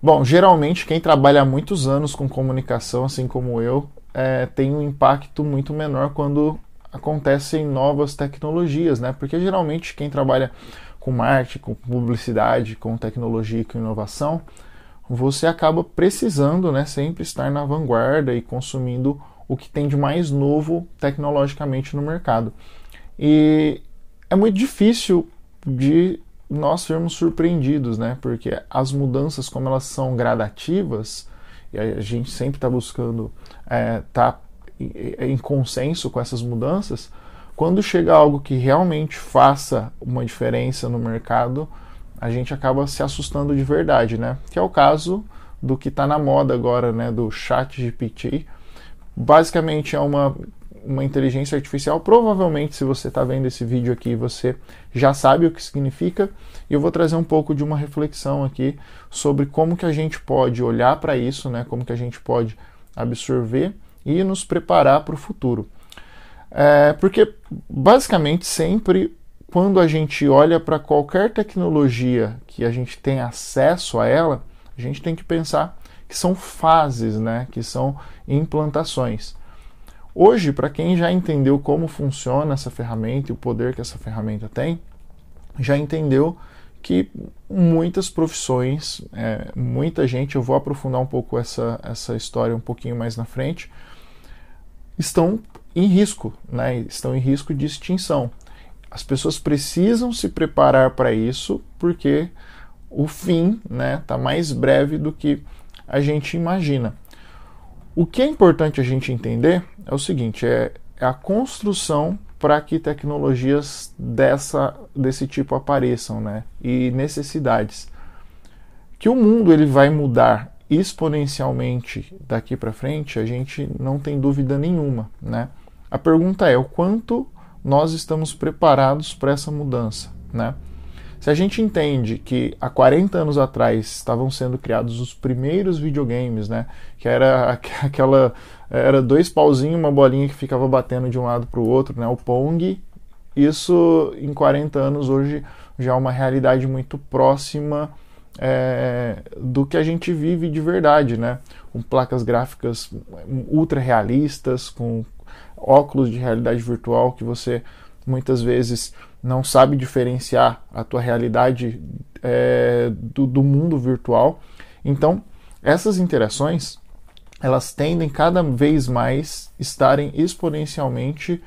Bom, geralmente quem trabalha há muitos anos com comunicação, assim como eu, é, tem um impacto muito menor quando acontecem novas tecnologias, né? Porque geralmente quem trabalha com marketing, com publicidade, com tecnologia e com inovação, você acaba precisando, né, sempre estar na vanguarda e consumindo o que tem de mais novo tecnologicamente no mercado. E é muito difícil de nós sermos surpreendidos, né? Porque as mudanças, como elas são gradativas, e a gente sempre está buscando é, tá em consenso com essas mudanças, quando chega algo que realmente faça uma diferença no mercado, a gente acaba se assustando de verdade, né? Que é o caso do que está na moda agora, né? Do Chat GPT. Basicamente é uma uma inteligência artificial. Provavelmente, se você está vendo esse vídeo aqui, você já sabe o que significa. E eu vou trazer um pouco de uma reflexão aqui sobre como que a gente pode olhar para isso, né? Como que a gente pode absorver e nos preparar para o futuro. É, porque basicamente sempre quando a gente olha para qualquer tecnologia que a gente tem acesso a ela, a gente tem que pensar que são fases, né? Que são implantações. Hoje, para quem já entendeu como funciona essa ferramenta e o poder que essa ferramenta tem, já entendeu que muitas profissões, é, muita gente, eu vou aprofundar um pouco essa, essa história um pouquinho mais na frente, estão em risco, né? estão em risco de extinção. As pessoas precisam se preparar para isso porque o fim está né, tá mais breve do que a gente imagina. O que é importante a gente entender é o seguinte: é, é a construção para que tecnologias dessa, desse tipo apareçam, né? E necessidades. Que o mundo ele vai mudar exponencialmente daqui para frente, a gente não tem dúvida nenhuma, né? A pergunta é o quanto nós estamos preparados para essa mudança, né? Se a gente entende que há 40 anos atrás estavam sendo criados os primeiros videogames, né? Que era aquela. Era dois pauzinhos, uma bolinha que ficava batendo de um lado para o outro, né? O Pong. Isso em 40 anos hoje já é uma realidade muito próxima é, do que a gente vive de verdade, né? Com placas gráficas ultra realistas, com óculos de realidade virtual que você muitas vezes não sabe diferenciar a tua realidade é, do, do mundo virtual. Então, essas interações elas tendem cada vez mais estarem exponencialmente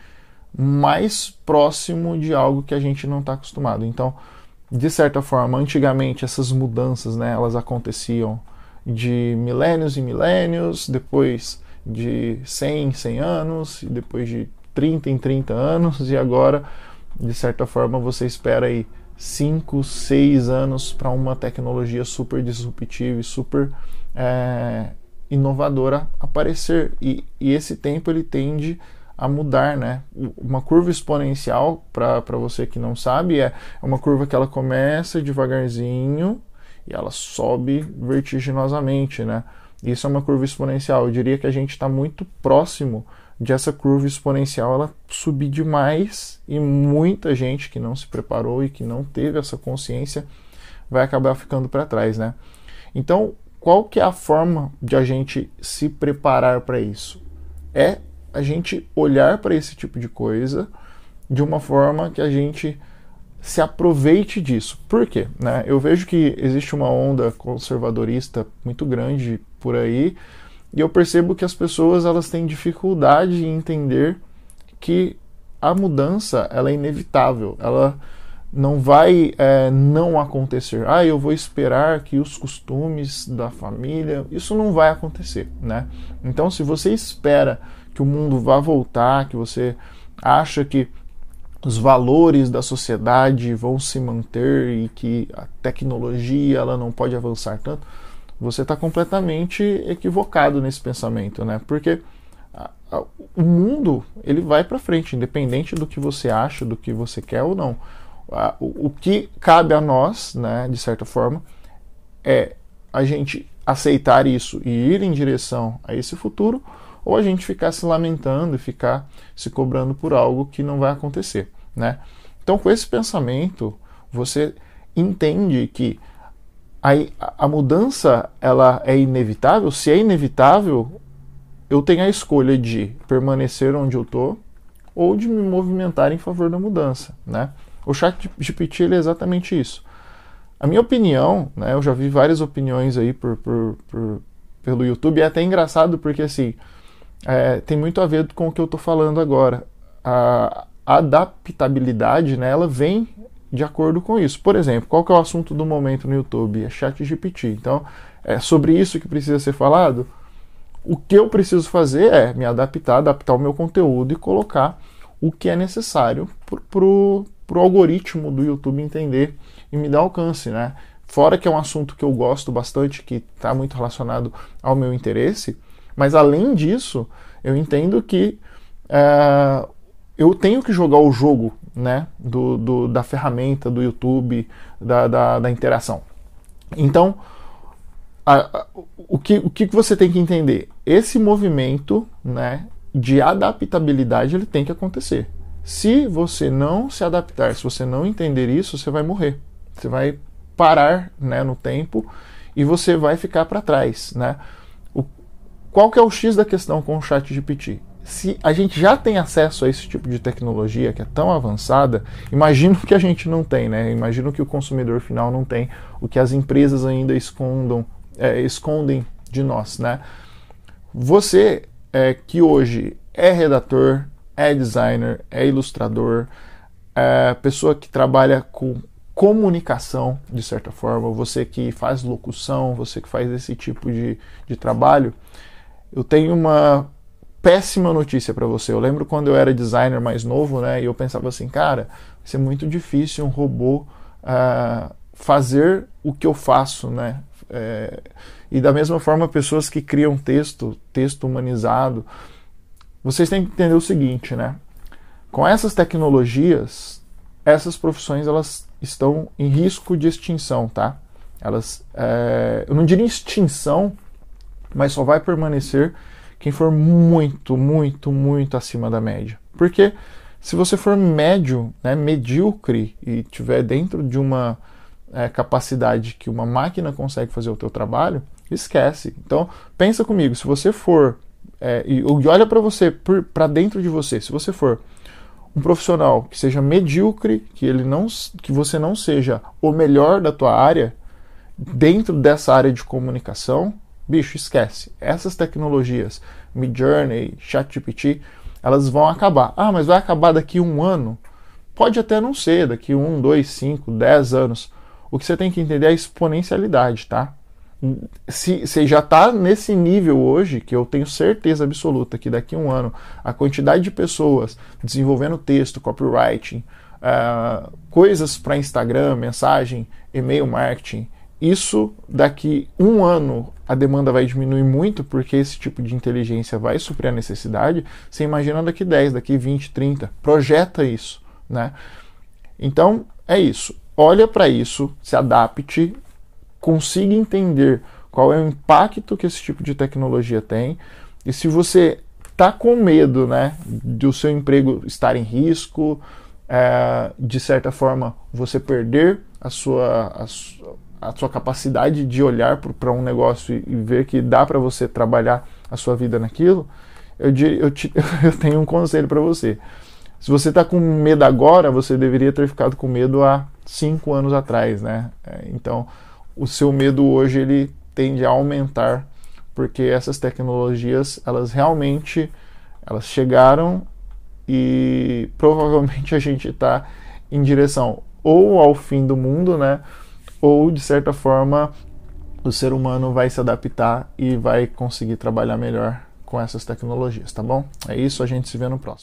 mais próximo de algo que a gente não está acostumado. Então, de certa forma, antigamente essas mudanças, né, elas aconteciam de milênios e milênios, depois de 100 em 100 anos, e depois de 30 em 30 anos, e agora de certa forma você espera aí 5, 6 anos para uma tecnologia super disruptiva e super é, inovadora aparecer. E, e, esse tempo ele tende a mudar, né? Uma curva exponencial, para você que não sabe, é uma curva que ela começa devagarzinho e ela sobe vertiginosamente, né? Isso é uma curva exponencial. Eu diria que a gente está muito próximo de essa curva exponencial ela subir demais e muita gente que não se preparou e que não teve essa consciência vai acabar ficando para trás, né? Então, qual que é a forma de a gente se preparar para isso? É a gente olhar para esse tipo de coisa de uma forma que a gente se aproveite disso. Por quê? Né? Eu vejo que existe uma onda conservadorista muito grande por aí, e eu percebo que as pessoas elas têm dificuldade em entender que a mudança ela é inevitável, ela não vai é, não acontecer. Ah, eu vou esperar que os costumes da família, isso não vai acontecer, né? Então, se você espera que o mundo vá voltar, que você acha que os valores da sociedade vão se manter e que a tecnologia ela não pode avançar tanto, você está completamente equivocado nesse pensamento, né? Porque a, a, o mundo ele vai para frente, independente do que você acha, do que você quer ou não. A, o, o que cabe a nós, né, de certa forma, é a gente aceitar isso e ir em direção a esse futuro, ou a gente ficar se lamentando e ficar se cobrando por algo que não vai acontecer, né? Então, com esse pensamento, você entende que aí a mudança ela é inevitável. Se é inevitável, eu tenho a escolha de permanecer onde eu tô ou de me movimentar em favor da mudança, né? O chat GPT ele é exatamente isso. A minha opinião, né, eu já vi várias opiniões aí por, por, por pelo YouTube, é até engraçado porque assim, é, tem muito a ver com o que eu estou falando agora. A adaptabilidade, né, ela vem de acordo com isso. Por exemplo, qual que é o assunto do momento no YouTube? É chat GPT. Então, é sobre isso que precisa ser falado. O que eu preciso fazer é me adaptar, adaptar o meu conteúdo e colocar o que é necessário para o algoritmo do YouTube entender e me dar alcance, né? Fora que é um assunto que eu gosto bastante, que está muito relacionado ao meu interesse, mas além disso, eu entendo que uh, eu tenho que jogar o jogo né, do, do da ferramenta, do YouTube, da, da, da interação. Então, a, a, o, que, o que você tem que entender? Esse movimento né, de adaptabilidade ele tem que acontecer. Se você não se adaptar, se você não entender isso, você vai morrer. Você vai parar né, no tempo e você vai ficar para trás. Né? O, qual que é o X da questão com o chat GPT? Se a gente já tem acesso a esse tipo de tecnologia que é tão avançada, imagino que a gente não tem, né? Imagino que o consumidor final não tem, o que as empresas ainda escondam, é, escondem de nós, né? Você é, que hoje é redator, é designer, é ilustrador, é pessoa que trabalha com comunicação, de certa forma, você que faz locução, você que faz esse tipo de, de trabalho, eu tenho uma péssima notícia para você. Eu lembro quando eu era designer mais novo, né, e eu pensava assim, cara, vai ser muito difícil um robô uh, fazer o que eu faço, né? É, e da mesma forma, pessoas que criam texto, texto humanizado, vocês têm que entender o seguinte, né? Com essas tecnologias, essas profissões elas estão em risco de extinção, tá? Elas, é, eu não diria extinção, mas só vai permanecer quem for muito, muito, muito acima da média. Porque se você for médio, né, medíocre e tiver dentro de uma é, capacidade que uma máquina consegue fazer o teu trabalho, esquece. Então pensa comigo, se você for é, e, olha para você, para dentro de você, se você for um profissional que seja medíocre, que ele não, que você não seja o melhor da tua área dentro dessa área de comunicação, bicho, esquece. Essas tecnologias, Midjourney, ChatGPT, elas vão acabar. Ah, mas vai acabar daqui um ano? Pode até não ser, daqui um, dois, cinco, dez anos. O que você tem que entender é a exponencialidade, tá? se você já está nesse nível hoje, que eu tenho certeza absoluta que daqui a um ano a quantidade de pessoas desenvolvendo texto, copywriting, uh, coisas para Instagram, mensagem, e-mail marketing, isso daqui um ano a demanda vai diminuir muito porque esse tipo de inteligência vai suprir a necessidade. Você imagina daqui 10, daqui 20, 30. Projeta isso, né? Então é isso. Olha para isso, se adapte, consiga entender qual é o impacto que esse tipo de tecnologia tem e se você está com medo né, do seu emprego estar em risco, é, de certa forma você perder a sua, a, sua, a sua capacidade de olhar para um negócio e, e, ver que dá para você trabalhar a sua vida naquilo, eu, eu, te, eu tenho um conselho para você. Se você está com medo agora, você deveria ter ficado com medo há cinco anos atrás, né? É, então, o seu medo hoje ele tende a aumentar porque essas tecnologias elas realmente elas chegaram e provavelmente a gente está em direção ou ao fim do mundo, né? Ou de certa forma o ser humano vai se adaptar e vai conseguir trabalhar melhor com essas tecnologias, tá bom? É isso, a gente se vê no próximo.